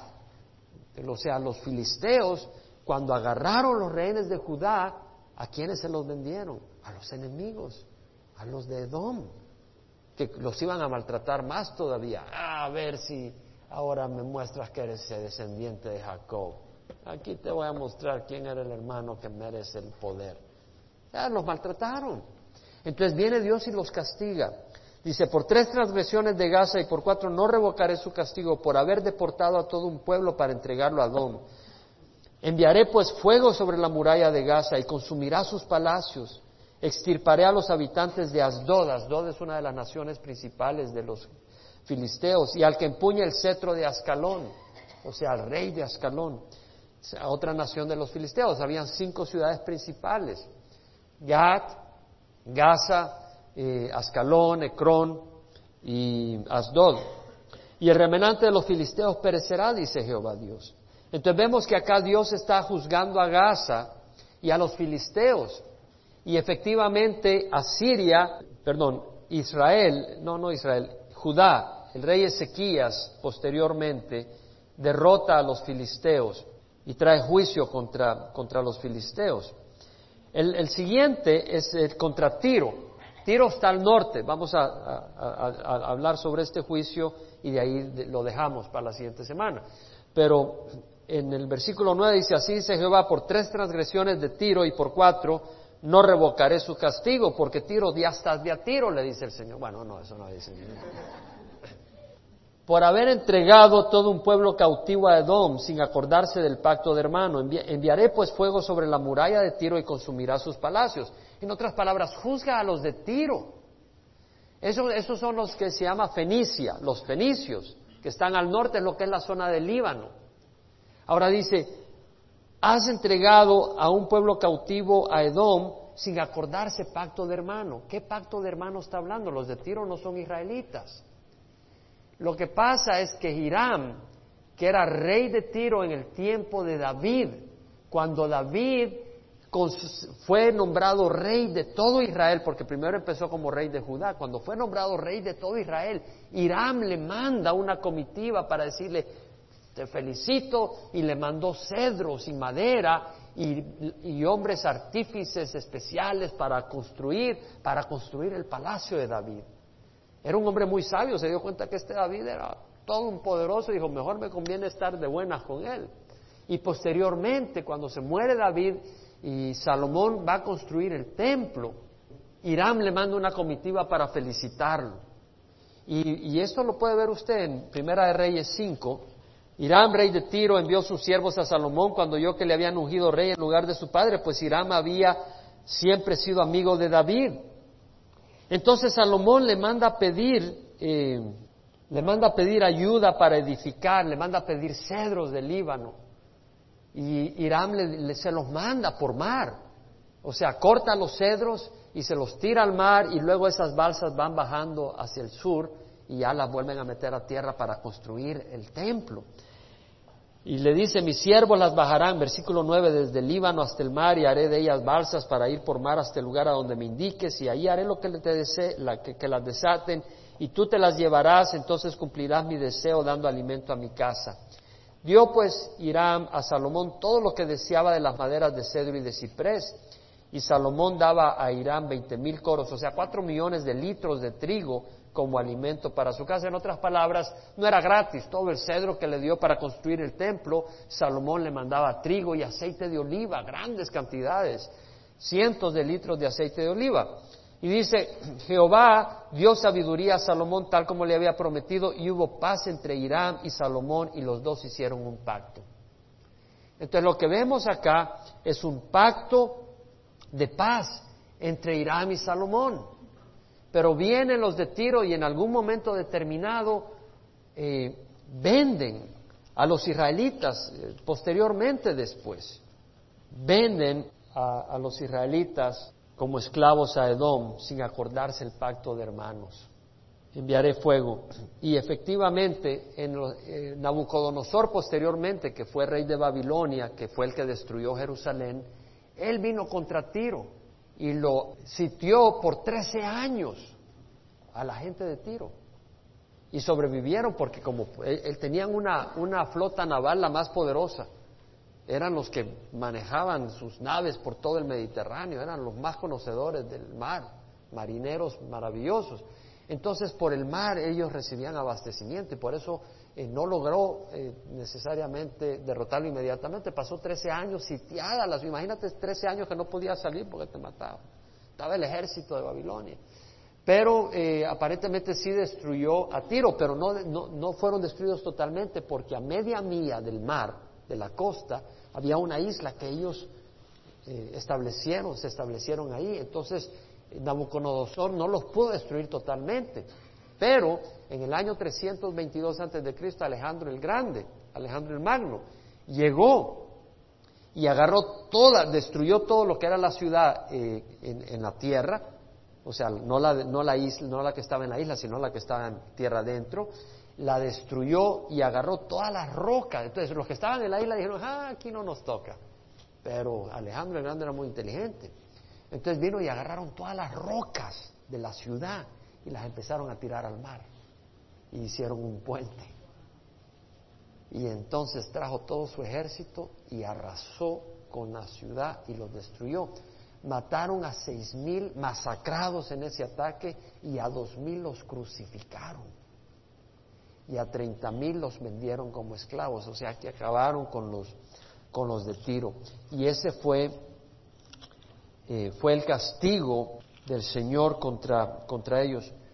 o sea, los filisteos, cuando agarraron los rehenes de Judá, ¿a quiénes se los vendieron? A los enemigos, a los de Edom que los iban a maltratar más todavía. a ver si ahora me muestras que eres descendiente de Jacob. Aquí te voy a mostrar quién era el hermano que merece el poder. Ya los maltrataron. Entonces viene Dios y los castiga. Dice, por tres transgresiones de Gaza y por cuatro no revocaré su castigo por haber deportado a todo un pueblo para entregarlo a Adón. Enviaré pues fuego sobre la muralla de Gaza y consumirá sus palacios extirparé a los habitantes de Asdod. Asdod es una de las naciones principales de los filisteos. Y al que empuñe el cetro de Ascalón, o sea, al rey de Ascalón, a otra nación de los filisteos. Habían cinco ciudades principales. Gat, Gaza, eh, Ascalón, Ecrón y Asdod. Y el remanente de los filisteos perecerá, dice Jehová Dios. Entonces vemos que acá Dios está juzgando a Gaza y a los filisteos. Y efectivamente Asiria, perdón, Israel, no, no Israel, Judá, el rey Ezequías posteriormente derrota a los filisteos y trae juicio contra, contra los filisteos. El, siguiente es el contra Tiro. Tiro está al norte. Vamos a, hablar sobre este juicio y de ahí lo dejamos para la siguiente semana. Pero en el versículo 9 dice, así dice Jehová, por tres transgresiones de Tiro y por cuatro no revocaré su castigo, porque Tiro ya de a Tiro, le dice el Señor. Bueno, no, eso no dice por haber entregado todo un pueblo cautivo a Edom sin acordarse del pacto de hermano. enviaré pues fuego sobre la muralla de Tiro y consumirá sus palacios. En otras palabras, juzga a los de Tiro. esos son los que se llama Fenicia, los fenicios, que están al norte, es lo que es la zona del Líbano. Ahora dice, has entregado a un pueblo cautivo a Edom sin acordarse pacto de hermano. ¿Qué pacto de hermano está hablando? Los de Tiro no son israelitas. Lo que pasa es que Hiram, que era rey de Tiro en el tiempo de David, cuando David fue nombrado rey de todo Israel, porque primero empezó como rey de Judá, cuando fue nombrado rey de todo Israel, Hiram le manda una comitiva para decirle, te felicito, y le mandó cedros y madera y, hombres artífices especiales para construir, para construir el palacio de David. Era un hombre muy sabio, se dio cuenta que este David era todo un poderoso y dijo, mejor me conviene estar de buenas con él. Y posteriormente, cuando se muere David y Salomón va a construir el templo, Hiram le manda una comitiva para felicitarlo. Y, esto lo puede ver usted en Primera de Reyes 5. Hiram, rey de Tiro, envió sus siervos a Salomón cuando oyó que le habían ungido rey en lugar de su padre, pues Hiram había siempre sido amigo de David. Entonces Salomón le manda a pedir, eh, le manda a pedir ayuda para edificar, le manda a pedir cedros del Líbano. Y Hiram le, se los manda por mar. O sea, corta los cedros y se los tira al mar y luego esas balsas van bajando hacia el sur y ya las vuelven a meter a tierra para construir el templo. Y le dice, mis siervos las bajarán, versículo 9, desde el Líbano hasta el mar y haré de ellas balsas para ir por mar hasta el lugar a donde me indiques y ahí haré lo que te desee, la, que, que las desaten y tú te las llevarás, entonces cumplirás mi deseo dando alimento a mi casa. Dio pues Hiram a Salomón todo lo que deseaba de las maderas de cedro y de ciprés y Salomón daba a Hiram veinte mil coros, o sea, cuatro millones de litros de trigo como alimento para su casa. En otras palabras, no era gratis. Todo el cedro que le dio para construir el templo, Salomón le mandaba trigo y aceite de oliva, grandes cantidades, cientos de litros de aceite de oliva. Y dice, Jehová dio sabiduría a Salomón tal como le había prometido y hubo paz entre Irán y Salomón y los dos hicieron un pacto. Entonces lo que vemos acá es un pacto de paz entre Irán y Salomón. Pero vienen los de Tiro y en algún momento determinado eh, venden a los israelitas, eh, posteriormente después, venden a, los israelitas como esclavos a Edom sin acordarse el pacto de hermanos. Enviaré fuego. Y efectivamente, en eh, Nabucodonosor posteriormente, que fue rey de Babilonia, que fue el que destruyó Jerusalén, él vino contra Tiro y lo sitió por 13 años a la gente de Tiro. Y sobrevivieron porque como él, tenían una, una flota naval la más poderosa, eran los que manejaban sus naves por todo el Mediterráneo, eran los más conocedores del mar, marineros maravillosos. Entonces por el mar ellos recibían abastecimiento y por eso eh, no logró eh, necesariamente derrotarlo inmediatamente. Pasó 13 años sitiada. Las, imagínate 13 años que no podía salir porque te mataba. Estaba el ejército de Babilonia. Pero eh, aparentemente sí destruyó a Tiro, pero no, no, no, fueron destruidos totalmente porque a media milla del mar, de la costa, había una isla que ellos establecieron, se establecieron ahí. Entonces Nabucodonosor no los pudo destruir totalmente. Pero en el año 322 antes de Cristo, Alejandro el Grande, Alejandro el Magno, llegó y agarró toda, destruyó todo lo que era la ciudad eh, en, la tierra, o sea, no la, no la isla, no la que estaba en la isla, sino la que estaba en tierra adentro, la destruyó y agarró todas las rocas. Entonces, los que estaban en la isla dijeron, ah, aquí no nos toca. Pero Alejandro el Grande era muy inteligente. Entonces vino y agarraron todas las rocas de la ciudad y las empezaron a tirar al mar y hicieron un puente. Y entonces trajo todo su ejército y arrasó con la ciudad y los destruyó. mataron a seis mil masacrados en ese ataque y a dos mil los crucificaron. Y a treinta mil los vendieron como esclavos, o sea que acabaron con los, con los de tiro. Y ese fue, eh, fue el castigo del Señor contra, contra ellos.